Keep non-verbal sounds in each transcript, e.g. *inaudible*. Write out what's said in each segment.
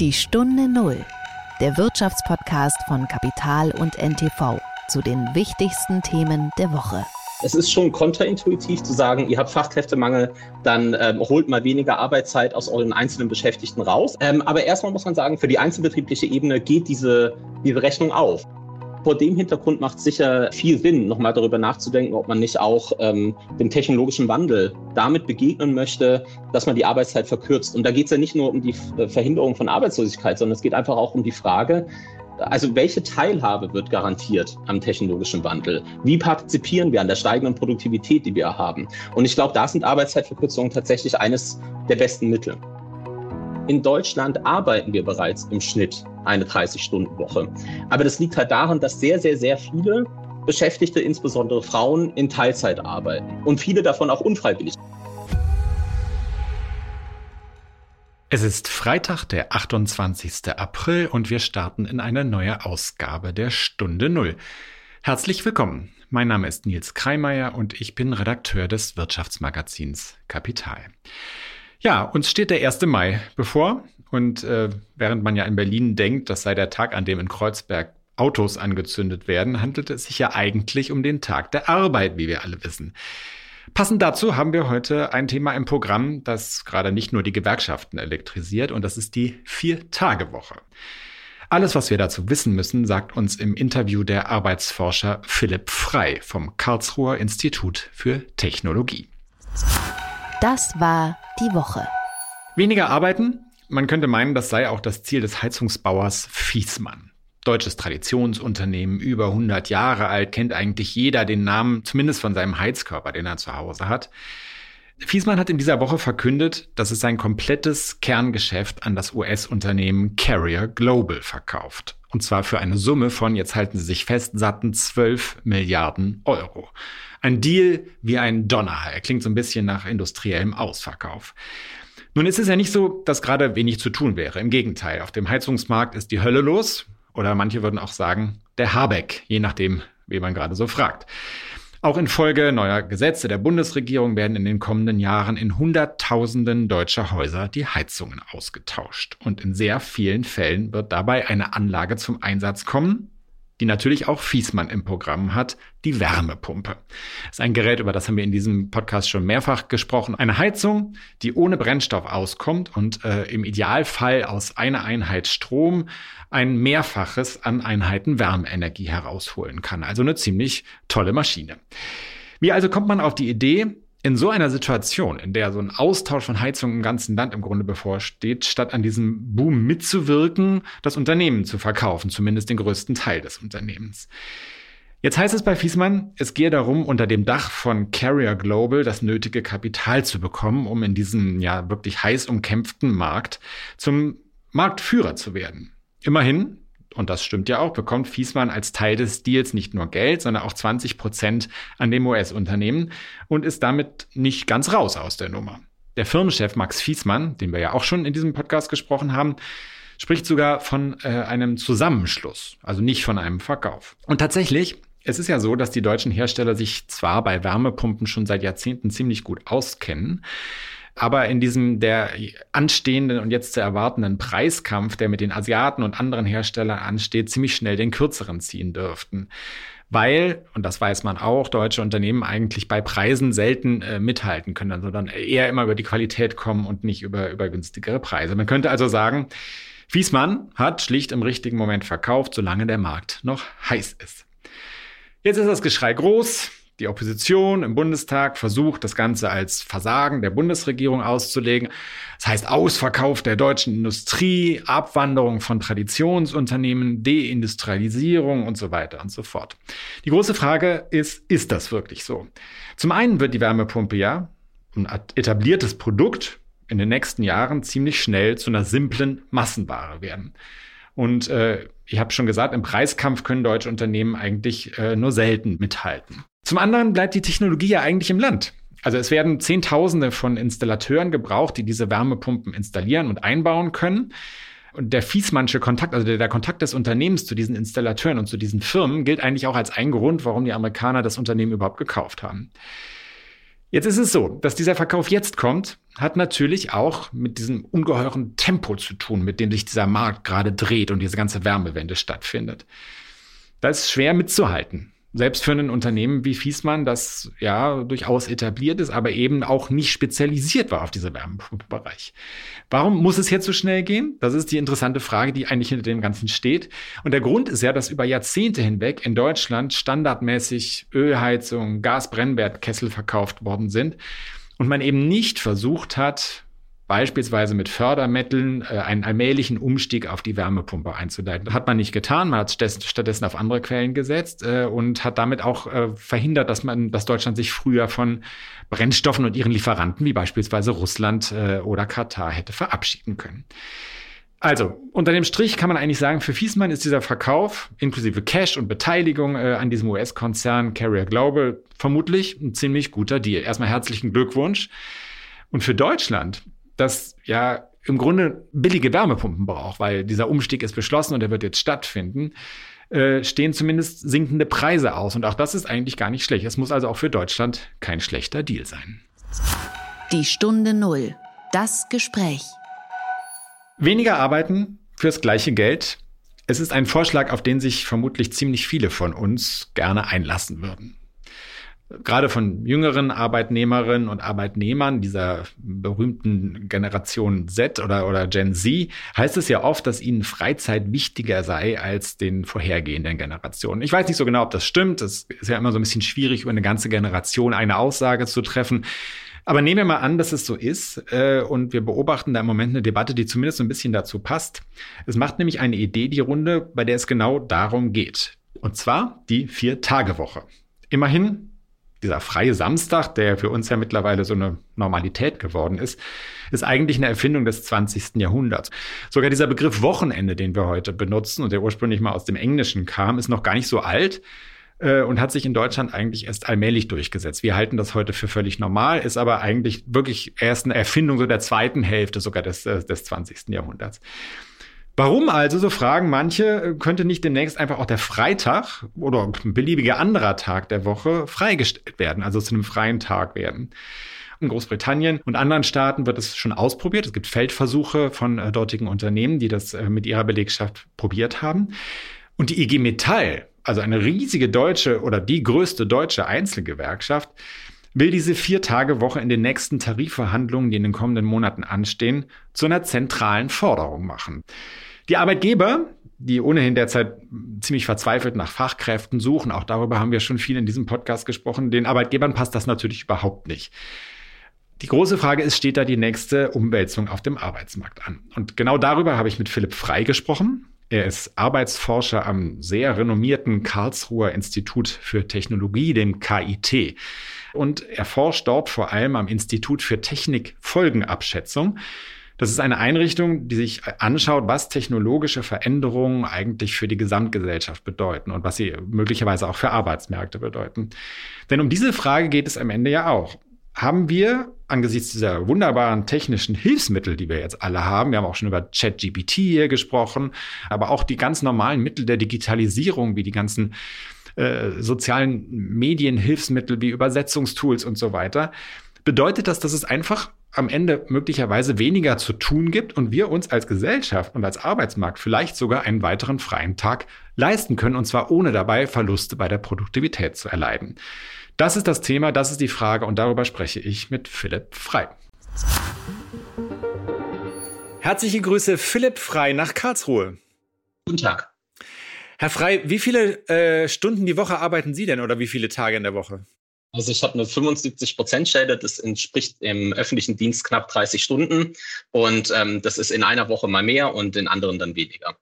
Die Stunde Null, der Wirtschaftspodcast von Kapital und NTV zu den wichtigsten Themen der Woche. Es ist schon kontraintuitiv zu sagen, ihr habt Fachkräftemangel, dann ähm, holt mal weniger Arbeitszeit aus euren einzelnen Beschäftigten raus. Ähm, aber erstmal muss man sagen, für die einzelbetriebliche Ebene geht diese, diese Rechnung auf. Vor dem Hintergrund macht es sicher viel Sinn, nochmal darüber nachzudenken, ob man nicht auch ähm, dem technologischen Wandel damit begegnen möchte, dass man die Arbeitszeit verkürzt. Und da geht es ja nicht nur um die äh, Verhinderung von Arbeitslosigkeit, sondern es geht einfach auch um die Frage, also welche Teilhabe wird garantiert am technologischen Wandel? Wie partizipieren wir an der steigenden Produktivität, die wir haben? Und ich glaube, da sind Arbeitszeitverkürzungen tatsächlich eines der besten Mittel. In Deutschland arbeiten wir bereits im Schnitt eine 30-Stunden-Woche. Aber das liegt halt daran, dass sehr, sehr, sehr viele Beschäftigte, insbesondere Frauen, in Teilzeit arbeiten und viele davon auch unfreiwillig. Es ist Freitag, der 28. April und wir starten in eine neue Ausgabe der Stunde Null. Herzlich willkommen. Mein Name ist Nils Kreimeier und ich bin Redakteur des Wirtschaftsmagazins Kapital. Ja, uns steht der 1. Mai bevor. Und äh, während man ja in Berlin denkt, das sei der Tag, an dem in Kreuzberg Autos angezündet werden, handelt es sich ja eigentlich um den Tag der Arbeit, wie wir alle wissen. Passend dazu haben wir heute ein Thema im Programm, das gerade nicht nur die Gewerkschaften elektrisiert, und das ist die Vier-Tage-Woche. Alles, was wir dazu wissen müssen, sagt uns im Interview der Arbeitsforscher Philipp Frei vom Karlsruher Institut für Technologie. Das war die Woche. Weniger arbeiten? Man könnte meinen, das sei auch das Ziel des Heizungsbauers Fiesmann. Deutsches Traditionsunternehmen, über 100 Jahre alt, kennt eigentlich jeder den Namen, zumindest von seinem Heizkörper, den er zu Hause hat. Fiesmann hat in dieser Woche verkündet, dass es sein komplettes Kerngeschäft an das US-Unternehmen Carrier Global verkauft. Und zwar für eine Summe von, jetzt halten Sie sich fest, satten 12 Milliarden Euro. Ein Deal wie ein Donner. Er klingt so ein bisschen nach industriellem Ausverkauf. Nun ist es ja nicht so, dass gerade wenig zu tun wäre. Im Gegenteil, auf dem Heizungsmarkt ist die Hölle los. Oder manche würden auch sagen, der Habeck, je nachdem, wie man gerade so fragt. Auch infolge neuer Gesetze der Bundesregierung werden in den kommenden Jahren in Hunderttausenden deutscher Häuser die Heizungen ausgetauscht. Und in sehr vielen Fällen wird dabei eine Anlage zum Einsatz kommen, die natürlich auch Fiesmann im Programm hat, die Wärmepumpe. Das ist ein Gerät, über das haben wir in diesem Podcast schon mehrfach gesprochen. Eine Heizung, die ohne Brennstoff auskommt und äh, im Idealfall aus einer Einheit Strom ein Mehrfaches an Einheiten Wärmeenergie herausholen kann. Also eine ziemlich tolle Maschine. Wie also kommt man auf die Idee, in so einer Situation, in der so ein Austausch von Heizungen im ganzen Land im Grunde bevorsteht, statt an diesem Boom mitzuwirken, das Unternehmen zu verkaufen, zumindest den größten Teil des Unternehmens. Jetzt heißt es bei Fiesmann, es gehe darum, unter dem Dach von Carrier Global das nötige Kapital zu bekommen, um in diesem ja wirklich heiß umkämpften Markt zum Marktführer zu werden. Immerhin, und das stimmt ja auch, bekommt Fiesmann als Teil des Deals nicht nur Geld, sondern auch 20 Prozent an dem US-Unternehmen und ist damit nicht ganz raus aus der Nummer. Der Firmenchef Max Fiesmann, den wir ja auch schon in diesem Podcast gesprochen haben, spricht sogar von äh, einem Zusammenschluss, also nicht von einem Verkauf. Und tatsächlich, es ist ja so, dass die deutschen Hersteller sich zwar bei Wärmepumpen schon seit Jahrzehnten ziemlich gut auskennen, aber in diesem der anstehenden und jetzt zu erwartenden Preiskampf, der mit den Asiaten und anderen Herstellern ansteht, ziemlich schnell den kürzeren ziehen dürften weil, und das weiß man auch, deutsche Unternehmen eigentlich bei Preisen selten äh, mithalten können, sondern eher immer über die Qualität kommen und nicht über, über günstigere Preise. Man könnte also sagen, Fiesmann hat schlicht im richtigen Moment verkauft, solange der Markt noch heiß ist. Jetzt ist das Geschrei groß. Die Opposition im Bundestag versucht, das Ganze als Versagen der Bundesregierung auszulegen. Das heißt Ausverkauf der deutschen Industrie, Abwanderung von Traditionsunternehmen, Deindustrialisierung und so weiter und so fort. Die große Frage ist, ist das wirklich so? Zum einen wird die Wärmepumpe ja ein etabliertes Produkt in den nächsten Jahren ziemlich schnell zu einer simplen Massenware werden. Und äh, ich habe schon gesagt, im Preiskampf können deutsche Unternehmen eigentlich äh, nur selten mithalten. Zum anderen bleibt die Technologie ja eigentlich im Land. Also es werden Zehntausende von Installateuren gebraucht, die diese Wärmepumpen installieren und einbauen können. Und der Fiesmannsche Kontakt, also der, der, Kontakt des Unternehmens zu diesen Installateuren und zu diesen Firmen, gilt eigentlich auch als ein Grund, warum die Amerikaner das Unternehmen überhaupt gekauft haben. Jetzt ist es so, dass dieser Verkauf jetzt kommt, hat natürlich auch mit diesem ungeheuren Tempo zu tun, mit dem sich dieser Markt gerade dreht und diese ganze Wärmewende stattfindet. Da ist schwer mitzuhalten selbst für ein Unternehmen wie Fiesmann, das ja durchaus etabliert ist, aber eben auch nicht spezialisiert war auf diese Wärmepumpenbereich. Warum muss es jetzt so schnell gehen? Das ist die interessante Frage, die eigentlich hinter dem Ganzen steht. Und der Grund ist ja, dass über Jahrzehnte hinweg in Deutschland standardmäßig Ölheizung, Gasbrennwertkessel verkauft worden sind und man eben nicht versucht hat, beispielsweise mit Fördermitteln äh, einen allmählichen Umstieg auf die Wärmepumpe einzuleiten. Das hat man nicht getan, man hat stattdessen auf andere Quellen gesetzt äh, und hat damit auch äh, verhindert, dass man, dass Deutschland sich früher von Brennstoffen und ihren Lieferanten wie beispielsweise Russland oder Katar hätte verabschieden können. Also, unter dem Strich kann man eigentlich sagen, für Fiesmann ist dieser Verkauf inklusive Cash und Beteiligung äh, an diesem US-Konzern Carrier Global vermutlich ein ziemlich guter Deal. Erstmal herzlichen Glückwunsch. Und für Deutschland das ja im Grunde billige Wärmepumpen braucht, weil dieser Umstieg ist beschlossen und er wird jetzt stattfinden, äh, stehen zumindest sinkende Preise aus. Und auch das ist eigentlich gar nicht schlecht. Es muss also auch für Deutschland kein schlechter Deal sein. Die Stunde Null. Das Gespräch. Weniger arbeiten fürs gleiche Geld. Es ist ein Vorschlag, auf den sich vermutlich ziemlich viele von uns gerne einlassen würden gerade von jüngeren Arbeitnehmerinnen und Arbeitnehmern dieser berühmten Generation Z oder, oder Gen Z, heißt es ja oft, dass ihnen Freizeit wichtiger sei als den vorhergehenden Generationen. Ich weiß nicht so genau, ob das stimmt. Es ist ja immer so ein bisschen schwierig, über eine ganze Generation eine Aussage zu treffen. Aber nehmen wir mal an, dass es so ist äh, und wir beobachten da im Moment eine Debatte, die zumindest so ein bisschen dazu passt. Es macht nämlich eine Idee die Runde, bei der es genau darum geht. Und zwar die Vier-Tage-Woche. Immerhin dieser freie Samstag, der für uns ja mittlerweile so eine Normalität geworden ist, ist eigentlich eine Erfindung des 20. Jahrhunderts. Sogar dieser Begriff Wochenende, den wir heute benutzen und der ursprünglich mal aus dem Englischen kam, ist noch gar nicht so alt äh, und hat sich in Deutschland eigentlich erst allmählich durchgesetzt. Wir halten das heute für völlig normal, ist aber eigentlich wirklich erst eine Erfindung so der zweiten Hälfte sogar des, äh, des 20. Jahrhunderts. Warum also, so fragen manche, könnte nicht demnächst einfach auch der Freitag oder ein beliebiger anderer Tag der Woche freigestellt werden, also zu einem freien Tag werden? In Großbritannien und anderen Staaten wird es schon ausprobiert. Es gibt Feldversuche von äh, dortigen Unternehmen, die das äh, mit ihrer Belegschaft probiert haben. Und die IG Metall, also eine riesige deutsche oder die größte deutsche Einzelgewerkschaft, will diese Vier-Tage-Woche in den nächsten Tarifverhandlungen, die in den kommenden Monaten anstehen, zu einer zentralen Forderung machen. Die Arbeitgeber, die ohnehin derzeit ziemlich verzweifelt nach Fachkräften suchen, auch darüber haben wir schon viel in diesem Podcast gesprochen, den Arbeitgebern passt das natürlich überhaupt nicht. Die große Frage ist, steht da die nächste Umwälzung auf dem Arbeitsmarkt an? Und genau darüber habe ich mit Philipp Frei gesprochen. Er ist Arbeitsforscher am sehr renommierten Karlsruher Institut für Technologie, dem KIT. Und er forscht dort vor allem am Institut für Technikfolgenabschätzung. Das ist eine Einrichtung, die sich anschaut, was technologische Veränderungen eigentlich für die Gesamtgesellschaft bedeuten und was sie möglicherweise auch für Arbeitsmärkte bedeuten. Denn um diese Frage geht es am Ende ja auch. Haben wir angesichts dieser wunderbaren technischen Hilfsmittel, die wir jetzt alle haben, wir haben auch schon über ChatGPT hier gesprochen, aber auch die ganz normalen Mittel der Digitalisierung, wie die ganzen äh, sozialen Medienhilfsmittel wie Übersetzungstools und so weiter, bedeutet das, dass es einfach am Ende möglicherweise weniger zu tun gibt und wir uns als Gesellschaft und als Arbeitsmarkt vielleicht sogar einen weiteren freien Tag leisten können, und zwar ohne dabei Verluste bei der Produktivität zu erleiden. Das ist das Thema, das ist die Frage und darüber spreche ich mit Philipp Frei. Herzliche Grüße, Philipp Frei nach Karlsruhe. Guten Tag. Herr Frei, wie viele äh, Stunden die Woche arbeiten Sie denn oder wie viele Tage in der Woche? Also ich habe eine 75-Prozent-Stelle, das entspricht im öffentlichen Dienst knapp 30 Stunden und ähm, das ist in einer Woche mal mehr und in anderen dann weniger.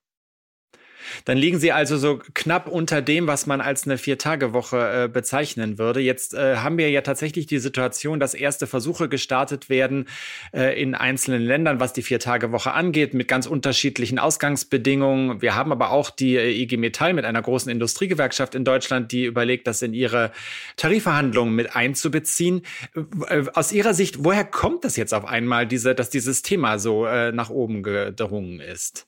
Dann liegen Sie also so knapp unter dem, was man als eine Vier-Tage-Woche äh, bezeichnen würde. Jetzt äh, haben wir ja tatsächlich die Situation, dass erste Versuche gestartet werden äh, in einzelnen Ländern, was die Vier-Tage-Woche angeht, mit ganz unterschiedlichen Ausgangsbedingungen. Wir haben aber auch die äh, IG Metall mit einer großen Industriegewerkschaft in Deutschland, die überlegt, das in ihre Tarifverhandlungen mit einzubeziehen. Äh, aus Ihrer Sicht, woher kommt das jetzt auf einmal, diese, dass dieses Thema so äh, nach oben gedrungen ist?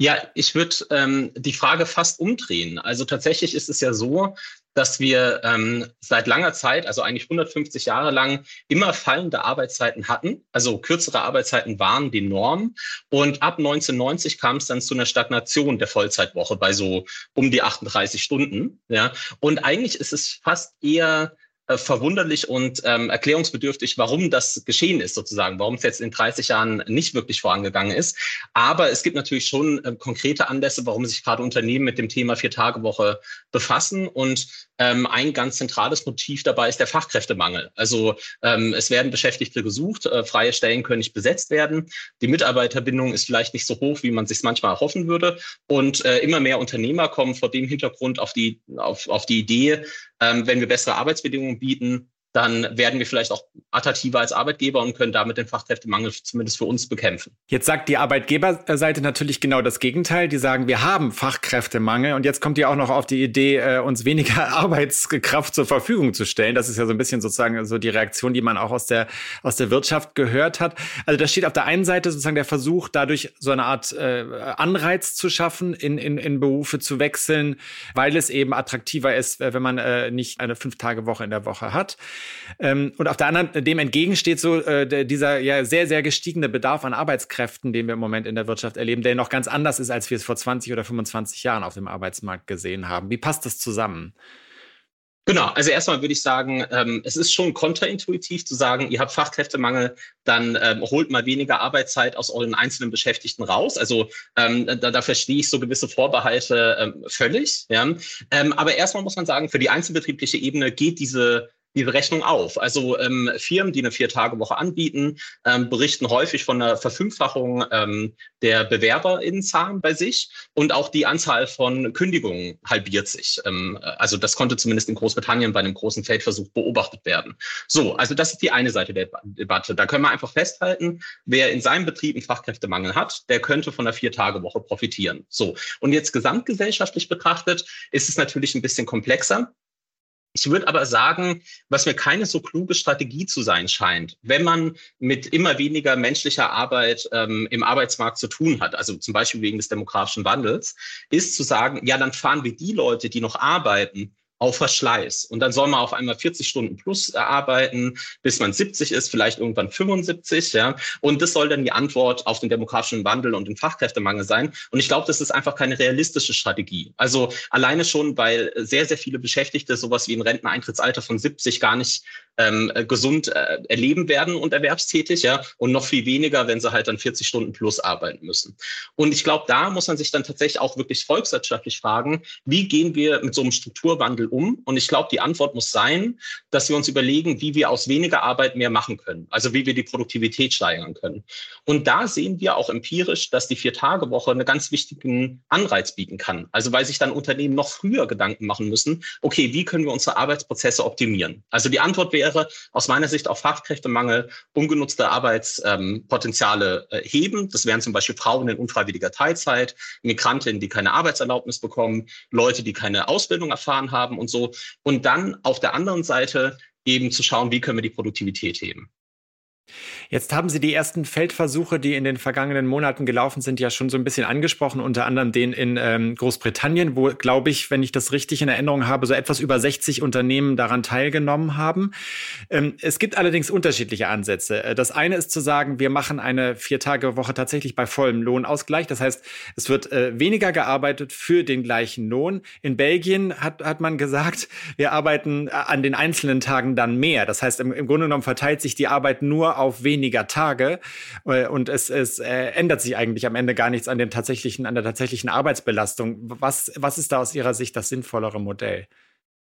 Ja, ich würde ähm, die Frage fast umdrehen. Also tatsächlich ist es ja so, dass wir ähm, seit langer Zeit, also eigentlich 150 Jahre lang, immer fallende Arbeitszeiten hatten. Also kürzere Arbeitszeiten waren die Norm. Und ab 1990 kam es dann zu einer Stagnation der Vollzeitwoche bei so um die 38 Stunden. Ja. Und eigentlich ist es fast eher verwunderlich und ähm, erklärungsbedürftig, warum das geschehen ist, sozusagen, warum es jetzt in 30 Jahren nicht wirklich vorangegangen ist. Aber es gibt natürlich schon äh, konkrete Anlässe, warum sich gerade Unternehmen mit dem Thema Vier-Tage-Woche befassen. Und ähm, ein ganz zentrales Motiv dabei ist der Fachkräftemangel. Also ähm, es werden Beschäftigte gesucht, äh, freie Stellen können nicht besetzt werden. Die Mitarbeiterbindung ist vielleicht nicht so hoch, wie man sich manchmal erhoffen würde. Und äh, immer mehr Unternehmer kommen vor dem Hintergrund auf die, auf, auf die Idee, ähm, wenn wir bessere Arbeitsbedingungen bieten, dann werden wir vielleicht auch attraktiver als Arbeitgeber und können damit den Fachkräftemangel zumindest für uns bekämpfen. Jetzt sagt die Arbeitgeberseite natürlich genau das Gegenteil. Die sagen, wir haben Fachkräftemangel und jetzt kommt ihr auch noch auf die Idee, äh, uns weniger *laughs* Arbeitskraft zur Verfügung zu stellen. Das ist ja so ein bisschen sozusagen so die Reaktion, die man auch aus der, aus der Wirtschaft gehört hat. Also da steht auf der einen Seite sozusagen der Versuch, dadurch so eine Art äh, Anreiz zu schaffen, in, in, in Berufe zu wechseln, weil es eben attraktiver ist, wenn man äh, nicht eine Fünf-Tage-Woche in der Woche hat. Ähm, und auf der anderen, dem entgegensteht so äh, dieser ja sehr, sehr gestiegene Bedarf an Arbeitskräften, den wir im Moment in der Wirtschaft erleben, der noch ganz anders ist, als wir es vor 20 oder 25 Jahren auf dem Arbeitsmarkt gesehen haben. Wie passt das zusammen? Genau, also erstmal würde ich sagen, ähm, es ist schon kontraintuitiv zu sagen, ihr habt Fachkräftemangel, dann ähm, holt mal weniger Arbeitszeit aus euren einzelnen Beschäftigten raus. Also ähm, da, da verstehe ich so gewisse Vorbehalte ähm, völlig. Ja. Ähm, aber erstmal muss man sagen, für die einzelbetriebliche Ebene geht diese diese Rechnung auf. Also ähm, Firmen, die eine Vier-Tage-Woche anbieten, ähm, berichten häufig von einer Verfünffachung ähm, der BewerberInnenzahlen bei sich und auch die Anzahl von Kündigungen halbiert sich. Ähm, also das konnte zumindest in Großbritannien bei einem großen Feldversuch beobachtet werden. So, also das ist die eine Seite der Debatte. Da können wir einfach festhalten, wer in seinem Betrieb einen Fachkräftemangel hat, der könnte von der Vier-Tage-Woche profitieren. So, und jetzt gesamtgesellschaftlich betrachtet ist es natürlich ein bisschen komplexer. Ich würde aber sagen, was mir keine so kluge Strategie zu sein scheint, wenn man mit immer weniger menschlicher Arbeit ähm, im Arbeitsmarkt zu tun hat, also zum Beispiel wegen des demografischen Wandels, ist zu sagen, ja, dann fahren wir die Leute, die noch arbeiten, auf Verschleiß. Und dann soll man auf einmal 40 Stunden plus arbeiten, bis man 70 ist, vielleicht irgendwann 75, ja. Und das soll dann die Antwort auf den demografischen Wandel und den Fachkräftemangel sein. Und ich glaube, das ist einfach keine realistische Strategie. Also alleine schon, weil sehr, sehr viele Beschäftigte sowas wie ein Renteneintrittsalter von 70 gar nicht ähm, gesund äh, erleben werden und erwerbstätig, ja. Und noch viel weniger, wenn sie halt dann 40 Stunden plus arbeiten müssen. Und ich glaube, da muss man sich dann tatsächlich auch wirklich volkswirtschaftlich fragen, wie gehen wir mit so einem Strukturwandel um? Und ich glaube, die Antwort muss sein, dass wir uns überlegen, wie wir aus weniger Arbeit mehr machen können. Also wie wir die Produktivität steigern können. Und da sehen wir auch empirisch, dass die Vier-Tage-Woche einen ganz wichtigen Anreiz bieten kann. Also weil sich dann Unternehmen noch früher Gedanken machen müssen, okay, wie können wir unsere Arbeitsprozesse optimieren? Also die Antwort wäre aus meiner Sicht auf Fachkräftemangel ungenutzte Arbeitspotenziale ähm, heben. Das wären zum Beispiel Frauen in unfreiwilliger Teilzeit, Migrantinnen, die keine Arbeitserlaubnis bekommen, Leute, die keine Ausbildung erfahren haben und so. Und dann auf der anderen Seite eben zu schauen, wie können wir die Produktivität heben. Jetzt haben Sie die ersten Feldversuche, die in den vergangenen Monaten gelaufen sind, ja schon so ein bisschen angesprochen, unter anderem den in ähm, Großbritannien, wo, glaube ich, wenn ich das richtig in Erinnerung habe, so etwas über 60 Unternehmen daran teilgenommen haben. Ähm, es gibt allerdings unterschiedliche Ansätze. Äh, das eine ist zu sagen, wir machen eine Vier-Tage-Woche tatsächlich bei vollem Lohnausgleich. Das heißt, es wird äh, weniger gearbeitet für den gleichen Lohn. In Belgien hat, hat man gesagt, wir arbeiten äh, an den einzelnen Tagen dann mehr. Das heißt, im, im Grunde genommen verteilt sich die Arbeit nur auf weniger Tage äh, und es, es äh, ändert sich eigentlich am Ende gar nichts an dem tatsächlichen, an der tatsächlichen Arbeitsbelastung. Was, was ist da aus Ihrer Sicht das sinnvollere Modell?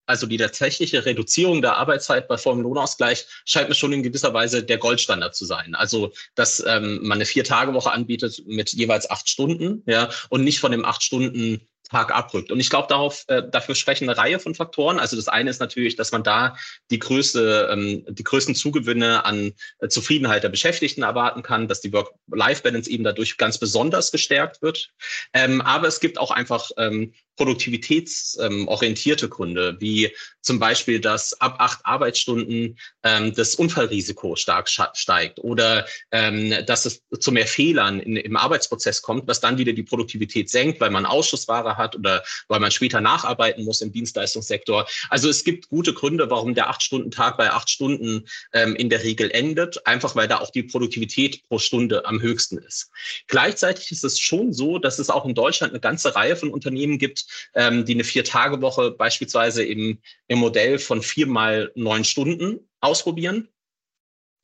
Also die tatsächliche Reduzierung der Arbeitszeit bei vollem Lohnausgleich scheint mir schon in gewisser Weise der Goldstandard zu sein. Also dass ähm, man eine Vier-Tage-Woche anbietet mit jeweils acht Stunden, ja, und nicht von dem acht Stunden Tag abrückt. Und ich glaube, äh, dafür sprechen eine Reihe von Faktoren. Also das eine ist natürlich, dass man da die größte, ähm, die größten Zugewinne an äh, Zufriedenheit der Beschäftigten erwarten kann, dass die Work-Life-Balance eben dadurch ganz besonders gestärkt wird. Ähm, aber es gibt auch einfach ähm, produktivitätsorientierte Gründe, wie Zum Beispiel, dass ab acht Arbeitsstunden ähm, das Unfallrisiko stark steigt oder ähm, dass es zu mehr Fehlern in, im Arbeitsprozess kommt, was dann wieder die Produktivität senkt, weil man Ausschussware hat oder weil man später nacharbeiten muss im Dienstleistungssektor. Also es gibt gute Gründe, warum der Acht-Stunden-Tag bei acht Stunden ähm, in der Regel endet, einfach weil da auch die Produktivität pro Stunde am höchsten ist. Gleichzeitig ist es schon so, dass es auch in Deutschland eine ganze Reihe von Unternehmen gibt, ähm, die eine Vier-Tage-Woche beispielsweise im, im Modell von vier mal neun Stunden ausprobieren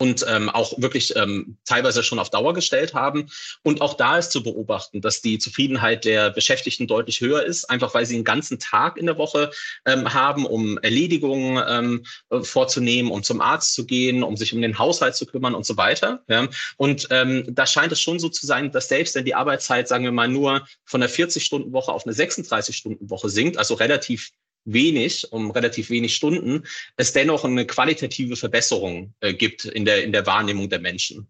und ähm, auch wirklich ähm, teilweise schon auf Dauer gestellt haben. Und auch da ist zu beobachten, dass die Zufriedenheit der Beschäftigten deutlich höher ist, einfach weil sie einen ganzen Tag in der Woche ähm, haben, um Erledigungen ähm, äh, vorzunehmen, um zum Arzt zu gehen, um sich um den Haushalt zu kümmern und so weiter. Ja. Und ähm, da scheint es schon so zu sein, dass selbst wenn die Arbeitszeit, sagen wir mal, nur von einer 40-Stunden-Woche auf eine 36-Stunden-Woche sinkt, also relativ wenig, um relativ wenig Stunden, es dennoch eine qualitative Verbesserung äh, gibt in der, in der Wahrnehmung der Menschen,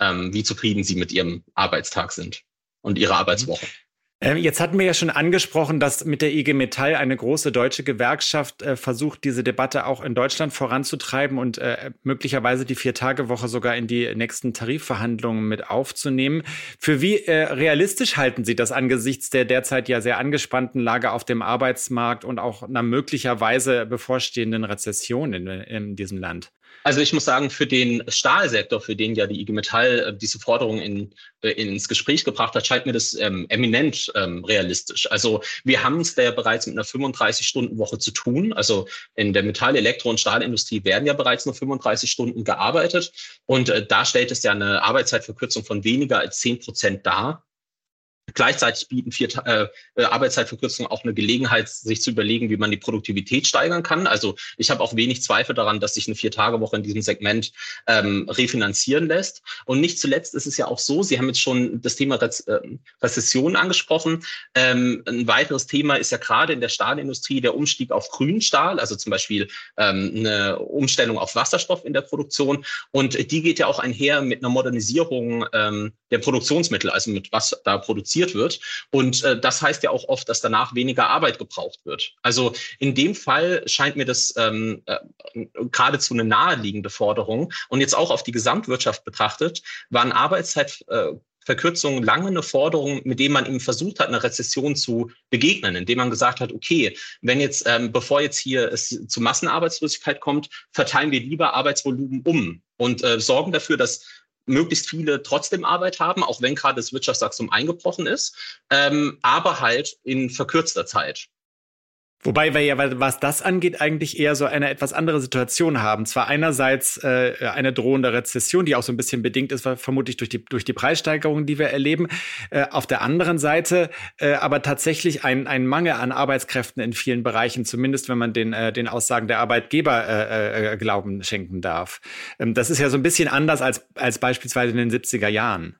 ähm, wie zufrieden sie mit ihrem Arbeitstag sind und ihrer Arbeitswoche. Ähm, jetzt hatten wir ja schon angesprochen, dass mit der IG Metall eine große deutsche Gewerkschaft äh, versucht, diese Debatte auch in Deutschland voranzutreiben und äh, möglicherweise die Vier-Tage-Woche sogar in die nächsten Tarifverhandlungen mit aufzunehmen. Für wie äh, realistisch halten Sie das angesichts der derzeit ja sehr angespannten Lage auf dem Arbeitsmarkt und auch einer möglicherweise bevorstehenden Rezession in, in diesem Land? Also ich muss sagen, für den Stahlsektor, für den ja die IG Metall äh, diese Forderung in, äh, ins Gespräch gebracht hat, scheint mir das ähm, eminent ähm, realistisch. Also wir haben es da ja bereits mit einer 35-Stunden-Woche zu tun. Also in der Metall-, Elektro- und Stahlindustrie werden ja bereits nur 35 Stunden gearbeitet. Und äh, da stellt es ja eine Arbeitszeitverkürzung von weniger als 10 Prozent dar. Gleichzeitig bieten vier äh, äh, Arbeitszeitverkürzungen auch eine Gelegenheit, sich zu überlegen, wie man die Produktivität steigern kann. Also ich habe auch wenig Zweifel daran, dass sich eine Vier-Tage-Woche in diesem Segment ähm, refinanzieren lässt. Und nicht zuletzt ist es ja auch so, Sie haben jetzt schon das Thema Rez äh, Rezession angesprochen. Ähm, ein weiteres Thema ist ja gerade in der Stahlindustrie der Umstieg auf Grünstahl, also zum Beispiel ähm, eine Umstellung auf Wasserstoff in der Produktion. Und die geht ja auch einher mit einer Modernisierung ähm, der Produktionsmittel, also mit was da produziert produziert wird. Und äh, das heißt ja auch oft, dass danach weniger Arbeit gebraucht wird. Also in dem Fall scheint mir das ähm, äh, geradezu eine naheliegende Forderung. Und jetzt auch auf die Gesamtwirtschaft betrachtet, waren Arbeitszeit äh, Verkürzung lange eine Forderung, mit dem man eben versucht hat, eine Rezession zu begegnen, indem man gesagt hat, okay, wenn jetzt, ähm, bevor jetzt hier es zu Massenarbeitslosigkeit kommt, verteilen wir lieber Arbeitsvolumen um und äh, sorgen dafür, dass möglichst viele trotzdem Arbeit haben, auch wenn gerade das Wirtschaftswachstum eingebrochen ist, ähm, aber halt in verkürzter Zeit. Wobei wir ja, was das angeht, eigentlich eher so eine etwas andere Situation haben. Zwar einerseits äh, eine drohende Rezession, die auch so ein bisschen bedingt ist, vermutlich durch die, durch die Preissteigerungen, die wir erleben. Äh, auf der anderen Seite äh, aber tatsächlich ein, ein Mangel an Arbeitskräften in vielen Bereichen, zumindest wenn man den, äh, den Aussagen der Arbeitgeber äh, äh, Glauben schenken darf. Ähm, das ist ja so ein bisschen anders als, als beispielsweise in den 70er Jahren.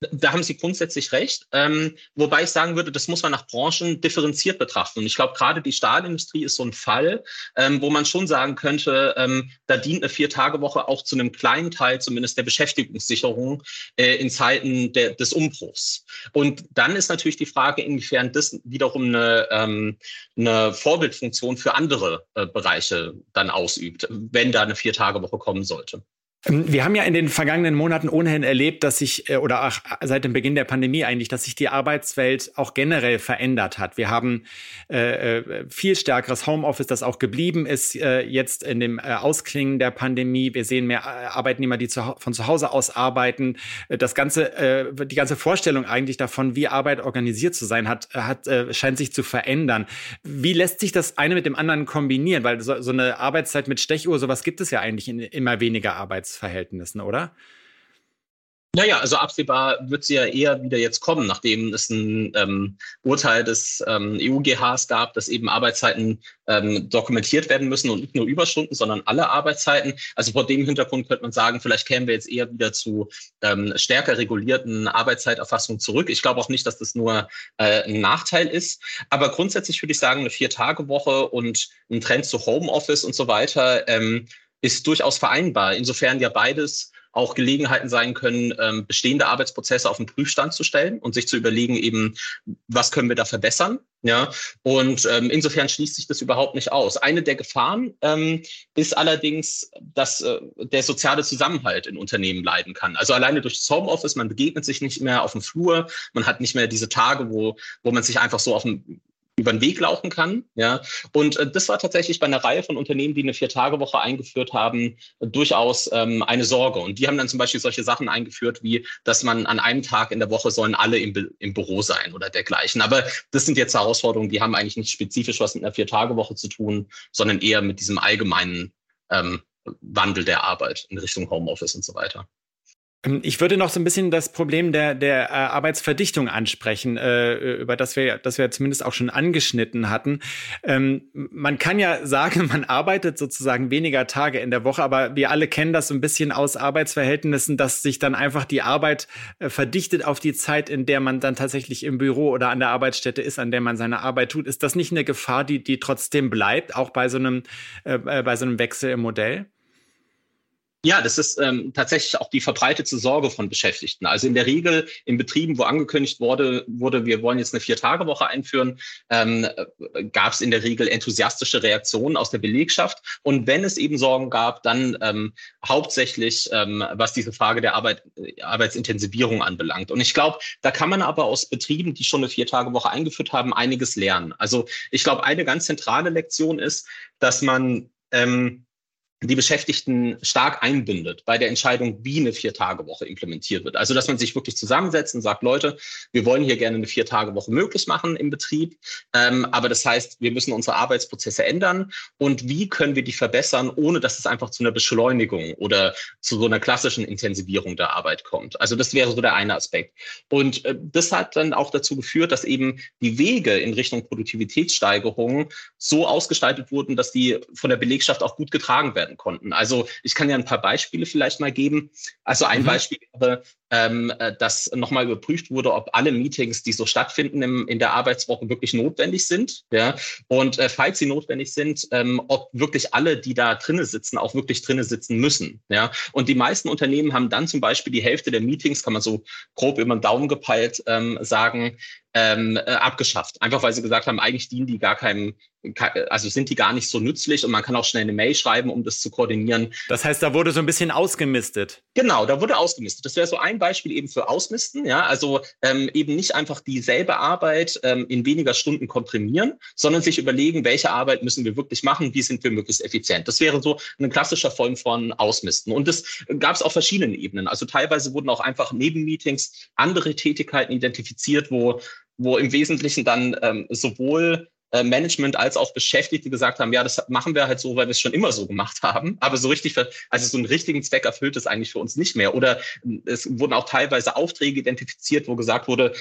Da haben Sie grundsätzlich recht. Ähm, wobei ich sagen würde, das muss man nach Branchen differenziert betrachten. Und ich glaube, gerade die Stahlindustrie ist so ein Fall, ähm, wo man schon sagen könnte, ähm, da dient eine Vier-Tage-Woche auch zu einem kleinen Teil zumindest der Beschäftigungssicherung äh, in Zeiten der, des Umbruchs. Und dann ist natürlich die Frage, inwiefern das wiederum eine, ähm, eine Vorbildfunktion für andere äh, Bereiche dann ausübt, wenn da eine Vier-Tage-Woche kommen sollte. Ähm, wir haben ja in den vergangenen Monaten ohnehin erlebt, dass sich, äh, oder auch seit dem Beginn der Pandemie eigentlich, dass sich die Arbeitswelt auch generell verändert hat. Wir haben äh, äh viel stärkeres Homeoffice, das auch geblieben ist äh, jetzt in dem äh, Ausklingen der Pandemie. Wir sehen mehr äh, Arbeitnehmer, die zu, von zu Hause aus arbeiten. Das ganze, äh, die ganze Vorstellung eigentlich davon, wie Arbeit organisiert zu sein hat, hat äh, scheint sich zu verändern. Wie lässt sich das eine mit dem anderen kombinieren? Weil so, so eine Arbeitszeit mit Stechuhr, sowas gibt es ja eigentlich in immer weniger Arbeitszeit. Arbeitsverhältnissen, oder? Naja, also absehbar wird sie ja eher wieder jetzt kommen, nachdem es ein ähm, Urteil des ähm, EUGHs gab, dass eben Arbeitszeiten ähm, dokumentiert werden müssen und nicht nur Überstunden, sondern alle Arbeitszeiten. Also vor dem Hintergrund könnte man sagen, vielleicht kämen wir jetzt eher wieder zu ähm, stärker regulierten Arbeitszeiterfassungen zurück. Ich glaube auch nicht, dass das nur äh, ein Nachteil ist. Aber grundsätzlich würde ich sagen, eine Vier-Tage-Woche und ein Trend zu Homeoffice und so weiter ähm, ist durchaus vereinbar. Insofern ja beides auch Gelegenheiten sein können, ähm, bestehende Arbeitsprozesse auf den Prüfstand zu stellen und sich zu überlegen, eben, was können wir da verbessern. Ja, und ähm, insofern schließt sich das überhaupt nicht aus. Eine der Gefahren ähm, ist allerdings, dass äh, der soziale Zusammenhalt in Unternehmen leiden kann. Also alleine durch das Homeoffice, man begegnet sich nicht mehr auf dem Flur, man hat nicht mehr diese Tage, wo, wo man sich einfach so auf dem über den Weg laufen kann. Ja, und äh, das war tatsächlich bei einer Reihe von Unternehmen, die eine Vier-Tage-Woche eingeführt haben, durchaus ähm, eine Sorge. Und die haben dann zum Beispiel solche Sachen eingeführt, wie, dass man an einem Tag in der Woche sollen alle im, im Büro sein oder dergleichen. Aber das sind jetzt Herausforderungen, die haben eigentlich nicht spezifisch was mit einer Vier-Tage-Woche zu tun, sondern eher mit diesem allgemeinen ähm, Wandel der Arbeit in Richtung Homeoffice und so weiter. Ähm, ich würde noch so ein bisschen das Problem der, der äh, Arbeitsverdichtung ansprechen, äh, über das wir, das wir zumindest auch schon angeschnitten hatten. Ähm, man kann ja sagen, *laughs* man arbeitet sozusagen weniger Tage in der Woche, aber wir alle kennen das so ein bisschen aus Arbeitsverhältnissen, dass sich dann einfach die Arbeit äh, verdichtet auf die Zeit, in der man dann tatsächlich im Büro oder an der Arbeitsstätte ist, an der man seine Arbeit tut. Ist das nicht eine Gefahr, die, die trotzdem bleibt, auch bei so einem, äh, äh bei so einem Wechsel im Modell? Ja, das ist ähm, tatsächlich auch die verbreitete Sorge von Beschäftigten. Also in der Regel in Betrieben, wo angekündigt wurde, wurde wir wollen jetzt eine Vier-Tage-Woche einführen, ähm, gab es in der Regel enthusiastische Reaktionen aus der Belegschaft. Und wenn es eben Sorgen gab, dann ähm, hauptsächlich, ähm, was diese Frage der Arbeit, Arbeitsintensivierung anbelangt. Und ich glaube, da kann man aber aus Betrieben, die schon eine Vier-Tage-Woche eingeführt haben, einiges lernen. Also ich glaube, eine ganz zentrale Lektion ist, dass man ähm, die Beschäftigten stark einbindet bei der Entscheidung, wie eine Vier-Tage-Woche implementiert wird. Also, dass man sich wirklich zusammensetzt und sagt, Leute, wir wollen hier gerne eine Vier-Tage-Woche möglich machen im Betrieb. Ähm, aber das heißt, wir müssen unsere Arbeitsprozesse ändern. Und wie können wir die verbessern, ohne dass es einfach zu einer Beschleunigung oder zu so einer klassischen Intensivierung der Arbeit kommt? Also, das wäre so der eine Aspekt. Und äh, das hat dann auch dazu geführt, dass eben die Wege in Richtung Produktivitätssteigerung so ausgestaltet wurden, dass die von der Belegschaft auch gut getragen werden werden konnten. Also ich kann ja ein paar Beispiele vielleicht mal geben. Also ein mhm. Beispiel wäre, ähm, äh, dass nochmal überprüft wurde, ob alle Meetings, die so stattfinden im, in der Arbeitswoche, wirklich notwendig sind. Ja? Und äh, falls sie notwendig sind, ähm, ob wirklich alle, die da drinnen sitzen, auch wirklich drinnen sitzen müssen. Ja? Und die meisten Unternehmen haben dann zum Beispiel die Hälfte der Meetings, kann man so grob über den Daumen gepeilt ähm, sagen, ähm, äh, abgeschafft. Einfach weil sie gesagt haben, eigentlich dienen die gar keinem, also sind die gar nicht so nützlich und man kann auch schnell eine Mail schreiben, um das zu koordinieren. Das heißt, da wurde so ein bisschen ausgemistet. Genau, da wurde ausgemistet. Das wäre so ein Beispiel eben für Ausmisten, ja, also ähm, eben nicht einfach dieselbe Arbeit ähm, in weniger Stunden komprimieren, sondern sich überlegen, welche Arbeit müssen wir wirklich machen, wie sind wir möglichst effizient. Das wäre so eine klassische Form von Ausmisten. Und das gab es auf verschiedenen Ebenen. Also teilweise wurden auch einfach neben Meetings andere Tätigkeiten identifiziert, wo wo im Wesentlichen dann ähm, sowohl Management als auch Beschäftigte gesagt haben, ja, das machen wir halt so, weil wir es schon immer so gemacht haben. Aber so richtig, also so einen richtigen Zweck erfüllt es eigentlich für uns nicht mehr. Oder ähm, es wurden auch teilweise Aufträge identifiziert, wo gesagt wurde,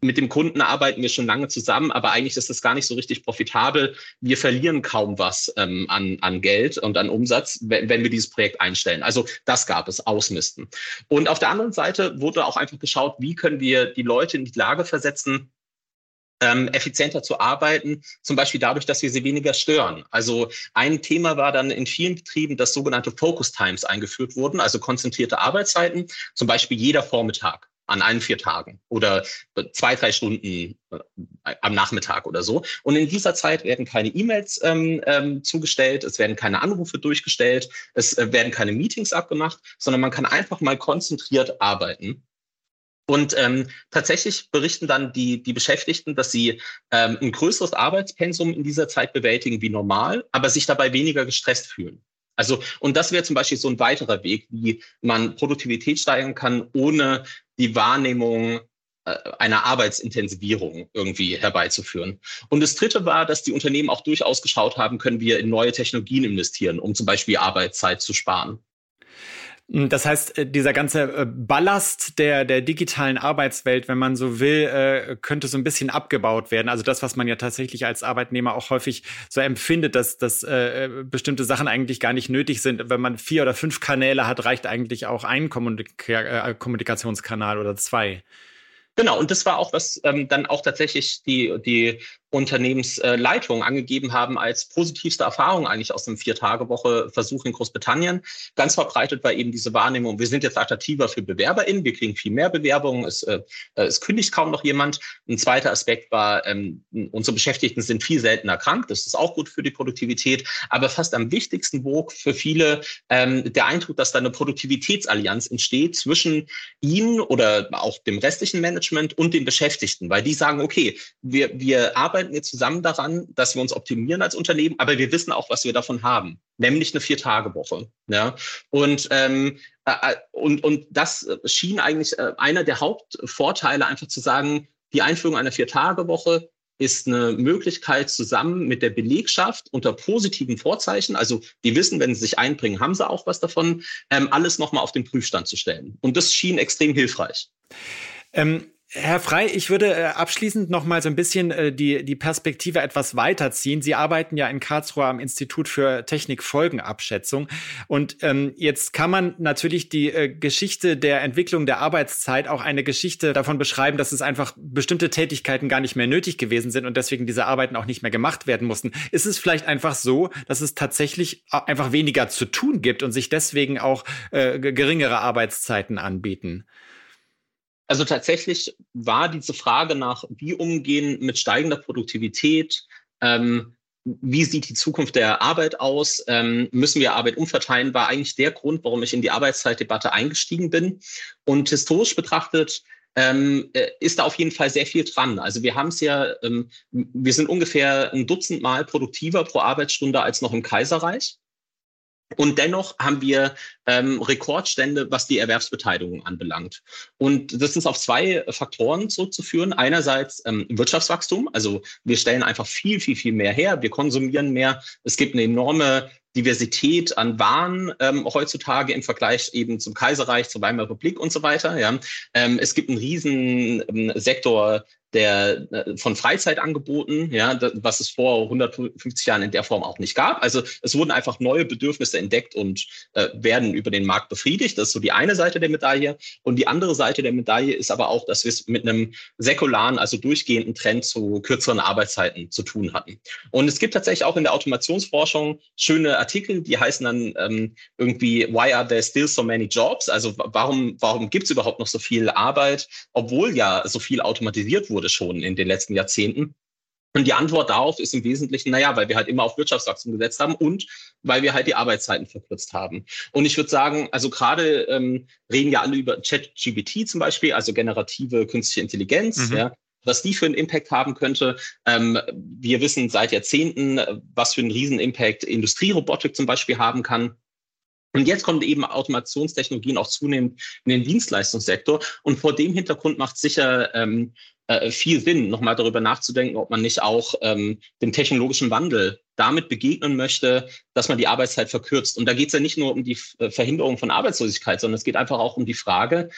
mit dem Kunden arbeiten wir schon lange zusammen, aber eigentlich ist das gar nicht so richtig profitabel. Wir verlieren kaum was ähm, an, an Geld und an Umsatz, wenn, wenn wir dieses Projekt einstellen. Also das gab es, Ausmisten. Und auf der anderen Seite wurde auch einfach geschaut, wie können wir die Leute in die Lage versetzen, ähm, effizienter zu arbeiten, zum Beispiel dadurch, dass wir sie weniger stören. Also ein Thema war dann in vielen Betrieben, dass sogenannte Focus Times eingeführt wurden, also konzentrierte Arbeitszeiten, zum Beispiel jeder Vormittag an allen vier Tagen oder zwei, drei Stunden äh, am Nachmittag oder so. Und in dieser Zeit werden keine E-Mails ähm, ähm, zugestellt, es werden keine Anrufe durchgestellt, es äh, werden keine Meetings abgemacht, sondern man kann einfach mal konzentriert arbeiten. Und ähm, tatsächlich berichten dann die, die Beschäftigten, dass sie ähm, ein größeres Arbeitspensum in dieser Zeit bewältigen wie normal, aber sich dabei weniger gestresst fühlen. Also, und das wäre zum Beispiel so ein weiterer Weg, wie man Produktivität steigern kann, ohne die Wahrnehmung äh, einer Arbeitsintensivierung irgendwie herbeizuführen. Und das Dritte war, dass die Unternehmen auch durchaus geschaut haben, können wir in neue Technologien investieren, um zum Beispiel Arbeitszeit zu sparen. Hm, das heißt, äh, dieser ganze äh, Ballast der, der digitalen Arbeitswelt, wenn man so will, äh, könnte so ein bisschen abgebaut werden. Also das, was man ja tatsächlich als Arbeitnehmer auch häufig so empfindet, dass, dass bestimmte Sachen eigentlich gar nicht nötig sind. Wenn man vier oder fünf Kanäle hat, reicht eigentlich auch ein Kommunika Kommunikationskanal oder zwei. Genau, und das war auch was ähm, dann auch tatsächlich die, die Unternehmensleitungen angegeben haben als positivste Erfahrung eigentlich aus dem Vier-Tage-Woche-Versuch in Großbritannien. Ganz verbreitet war eben diese Wahrnehmung, wir sind jetzt attraktiver für BewerberInnen, wir kriegen viel mehr Bewerbungen, es, äh, es kündigt kaum noch jemand. Ein zweiter Aspekt war, ähm, unsere Beschäftigten sind viel seltener krank, das ist auch gut für die Produktivität, aber fast am wichtigsten wog für viele ähm, der Eindruck, dass da eine Produktivitätsallianz entsteht zwischen ihnen oder auch dem restlichen Management und den Beschäftigten, weil die sagen, okay, wir, wir arbeiten arbeiten wir zusammen daran, dass wir uns optimieren als Unternehmen, aber wir wissen auch, was wir davon haben, nämlich eine Vier-Tage-Woche. Ja? Und, ähm, äh, äh und, und das schien eigentlich äh, einer der Hauptvorteile, einfach zu sagen, die Einführung einer Vier-Tage-Woche ist eine Möglichkeit, zusammen mit der Belegschaft unter positiven Vorzeichen, also die wissen, wenn sie sich einbringen, haben sie auch was davon, ähm, alles nochmal auf den Prüfstand zu stellen. Und das schien extrem hilfreich. Ähm, Herr Frei, ich würde äh, abschließend noch mal so ein bisschen äh, die, die Perspektive etwas weiterziehen. Sie arbeiten ja in Karlsruhe am Institut für Technikfolgenabschätzung. Und ähm, jetzt kann man natürlich die äh, Geschichte der Entwicklung der Arbeitszeit auch eine Geschichte davon beschreiben, dass es einfach bestimmte Tätigkeiten gar nicht mehr nötig gewesen sind und deswegen diese Arbeiten auch nicht mehr gemacht werden mussten. Ist es vielleicht einfach so, dass es tatsächlich einfach weniger zu tun gibt und sich deswegen auch äh, geringere Arbeitszeiten anbieten? Also tatsächlich war diese Frage nach, wie umgehen mit steigender Produktivität, ähm, wie sieht die Zukunft der Arbeit aus, ähm, müssen wir Arbeit umverteilen, war eigentlich der Grund, warum ich in die Arbeitszeitdebatte eingestiegen bin. Und historisch betrachtet ähm, äh, ist da auf jeden Fall sehr viel dran. Also wir haben es ja, ähm, wir sind ungefähr ein Dutzend Mal produktiver pro Arbeitsstunde als noch im Kaiserreich. Und dennoch haben wir ähm, Rekordstände, was die Erwerbsbeteiligung anbelangt. Und das ist auf zwei Faktoren zurückzuführen. Einerseits ähm, Wirtschaftswachstum, also wir stellen einfach viel, viel, viel mehr her, wir konsumieren mehr. Es gibt eine enorme Diversität an Waren ähm, heutzutage im Vergleich eben zum Kaiserreich, zur Weimarer Republik und so weiter. Ja. Ähm, es gibt einen riesen ähm, Sektor der äh, von Freizeitangeboten, ja, was es vor 150 Jahren in der Form auch nicht gab. Also es wurden einfach neue Bedürfnisse entdeckt und äh, werden über den Markt befriedigt. Das ist so die eine Seite der Medaille. Und die andere Seite der Medaille ist aber auch, dass wir es mit einem säkularen, also durchgehenden Trend zu kürzeren Arbeitszeiten zu tun hatten. Und es gibt tatsächlich auch in der Automationsforschung schöne Artikel, die heißen dann ähm, irgendwie Why are there still so many jobs? Also warum warum gibt es überhaupt noch so viel Arbeit, obwohl ja so viel automatisiert wurde? Wurde schon in den letzten Jahrzehnten. Und die Antwort darauf ist im Wesentlichen, naja, weil wir halt immer auf Wirtschaftswachstum gesetzt haben und weil wir halt die Arbeitszeiten verkürzt haben. Und ich würde sagen, also gerade ähm, reden ja alle über ChatGPT zum Beispiel, also generative künstliche Intelligenz, mhm. ja, was die für einen Impact haben könnte. Ähm, wir wissen seit Jahrzehnten, was für einen Riesen-Impact Industrierobotik zum Beispiel haben kann. Und jetzt kommen eben Automationstechnologien auch zunehmend in den Dienstleistungssektor. Und vor dem Hintergrund macht sicher ähm, äh, viel Sinn, nochmal darüber nachzudenken, ob man nicht auch ähm, dem technologischen Wandel damit begegnen möchte, dass man die Arbeitszeit verkürzt. Und da geht es ja nicht nur um die äh, Verhinderung von Arbeitslosigkeit, sondern es geht einfach auch um die Frage,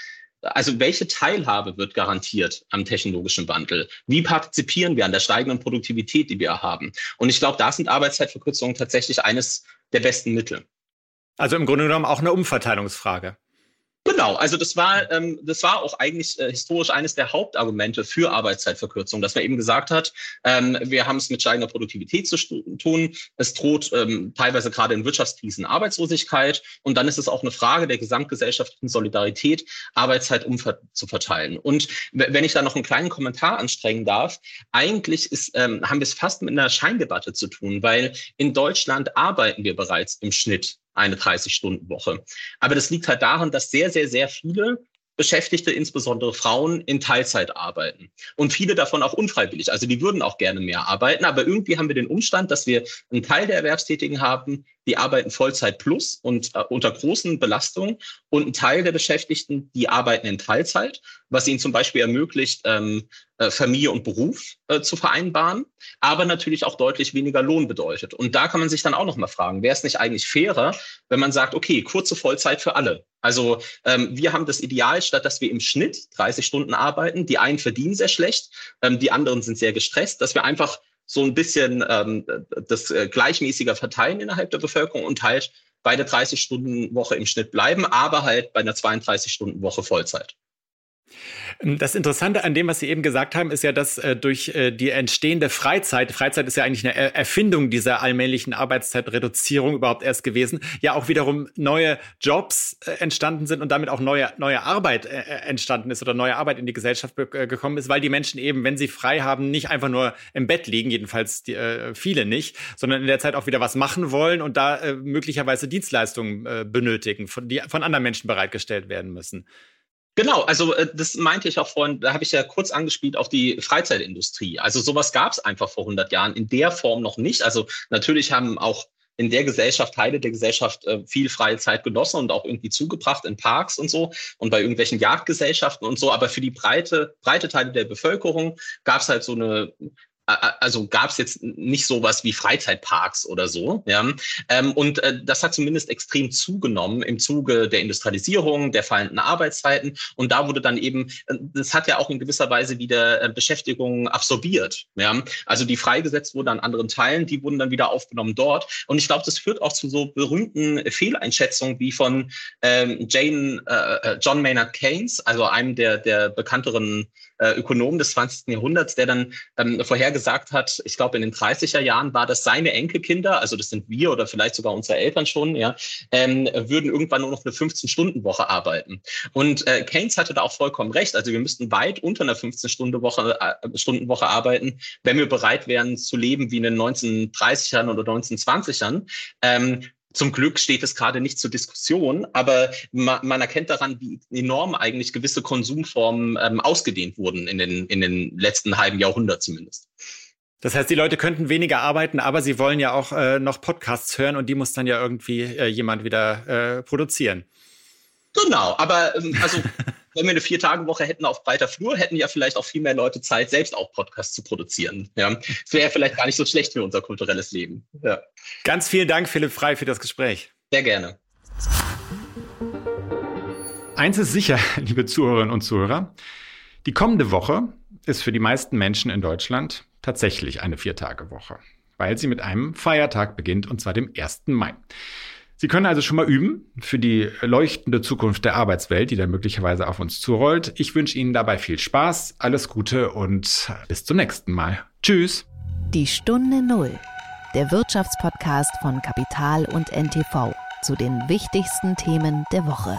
also welche Teilhabe wird garantiert am technologischen Wandel? Wie partizipieren wir an der steigenden Produktivität, die wir haben? Und ich glaube, da sind Arbeitszeitverkürzungen tatsächlich eines der besten Mittel. Also im Grunde genommen auch eine Umverteilungsfrage. Genau, also das war, ähm, das war auch eigentlich äh, historisch eines der Hauptargumente für Arbeitszeitverkürzung, dass man eben gesagt hat, ähm, wir haben es mit steigender Produktivität zu tun, es droht ähm, teilweise gerade in Wirtschaftskrisen Arbeitslosigkeit und dann ist es auch eine Frage der gesamtgesellschaftlichen Solidarität, Arbeitszeit umzuverteilen. Und wenn ich da noch einen kleinen Kommentar anstrengen darf, eigentlich ist, ähm, haben wir es fast mit einer Scheindebatte zu tun, weil in Deutschland arbeiten wir bereits im Schnitt eine 30-Stunden-Woche. Aber das liegt halt daran, dass sehr, sehr, sehr viele Beschäftigte, insbesondere Frauen, in Teilzeit arbeiten. Und viele davon auch unfreiwillig. Also die würden auch gerne mehr arbeiten. Aber irgendwie haben wir den Umstand, dass wir einen Teil der Erwerbstätigen haben, die arbeiten Vollzeit plus und äh, unter großen Belastungen. Und ein Teil der Beschäftigten, die arbeiten in Teilzeit, was ihnen zum Beispiel ermöglicht, ähm, äh, Familie und Beruf äh, zu vereinbaren, aber natürlich auch deutlich weniger Lohn bedeutet. Und da kann man sich dann auch nochmal fragen, wäre es nicht eigentlich fairer, wenn man sagt, okay, kurze Vollzeit für alle. Also ähm, wir haben das Ideal, statt dass wir im Schnitt 30 Stunden arbeiten, die einen verdienen sehr schlecht, ähm, die anderen sind sehr gestresst, dass wir einfach so ein bisschen ähm, das äh, gleichmäßiger verteilen innerhalb der Bevölkerung und halt bei der 30-Stunden-Woche im Schnitt bleiben, aber halt bei einer 32-Stunden-Woche Vollzeit. Das Interessante an dem, was Sie eben gesagt haben, ist ja, dass äh, durch äh, die entstehende Freizeit, Freizeit ist ja eigentlich eine er Erfindung dieser allmählichen Arbeitszeitreduzierung überhaupt erst gewesen, ja auch wiederum neue Jobs äh, entstanden sind und damit auch neue, neue Arbeit äh, äh, entstanden ist oder neue Arbeit in die Gesellschaft äh, gekommen ist, weil die Menschen eben, wenn sie frei haben, nicht einfach nur im Bett liegen, jedenfalls die, viele nicht, sondern in der Zeit auch wieder was machen wollen und da möglicherweise Dienstleistungen benötigen, von, die von anderen Menschen bereitgestellt werden müssen. Genau, also äh, das meinte ich auch vorhin, da habe ich ja kurz angespielt auf die Freizeitindustrie. Also sowas gab es einfach vor 100 Jahren in der Form noch nicht. Also natürlich haben auch in der Gesellschaft, Teile der Gesellschaft äh, viel freie Zeit genossen und auch irgendwie zugebracht in Parks und so und bei irgendwelchen Jagdgesellschaften und so. Aber für die breite, breite Teile der Bevölkerung gab es halt so eine also gab es jetzt nicht sowas wie Freizeitparks oder so. Ja? Ähm, und äh, das hat zumindest extrem zugenommen im Zuge der Industrialisierung, der fallenden Arbeitszeiten. Und da wurde dann eben, äh, das hat ja auch in gewisser Weise wieder äh, Beschäftigung absorbiert. Ja? Also die freigesetzt wurden an anderen Teilen, die wurden dann wieder aufgenommen dort. Und ich glaube, das führt auch zu so berühmten Fehleinschätzungen wie von ähm, Jane, äh, John Maynard Keynes, also einem der, der bekannteren äh, Ökonomen des 20. Jahrhunderts, der dann ähm, vorhergesagt hat, ich glaube in den 30er Jahren war das seine Enkelkinder, also das sind wir oder vielleicht sogar unsere Eltern schon, ja, ähm, würden irgendwann nur noch eine 15-Stunden-Woche arbeiten. Und äh, Keynes hatte da auch vollkommen recht. Also wir müssten weit unter einer 15-Stunden-Woche äh, Stundenwoche arbeiten, wenn wir bereit wären zu leben wie in den 1930ern oder 1920ern. Ähm, zum Glück steht es gerade nicht zur Diskussion, aber man, man erkennt daran, wie enorm eigentlich gewisse Konsumformen ähm, ausgedehnt wurden in den, in den letzten halben Jahrhundert zumindest. Das heißt, die Leute könnten weniger arbeiten, aber sie wollen ja auch äh, noch Podcasts hören und die muss dann ja irgendwie äh, jemand wieder äh, produzieren. Genau, aber ähm, also *laughs* wenn wir eine Vier-Tage-Woche hätten auf breiter Flur, hätten ja vielleicht auch viel mehr Leute Zeit, selbst auch Podcasts zu produzieren. Ja, das wäre vielleicht gar nicht so schlecht für unser kulturelles Leben. Ja. Ganz vielen Dank, Philipp Frei, für das Gespräch. Sehr gerne. Eins ist sicher, *laughs* liebe Zuhörerinnen und Zuhörer. Die kommende Woche ist für die meisten Menschen in Deutschland tatsächlich eine Viertagewoche, weil sie mit einem Feiertag beginnt, und zwar dem 1. Mai. Sie können also schon mal üben für die leuchtende Zukunft der Arbeitswelt, die da möglicherweise auf uns zurollt. Ich wünsche Ihnen dabei viel Spaß, alles Gute und bis zum nächsten Mal. Tschüss. Die Stunde Null, der Wirtschaftspodcast von Kapital und NTV zu den wichtigsten Themen der Woche.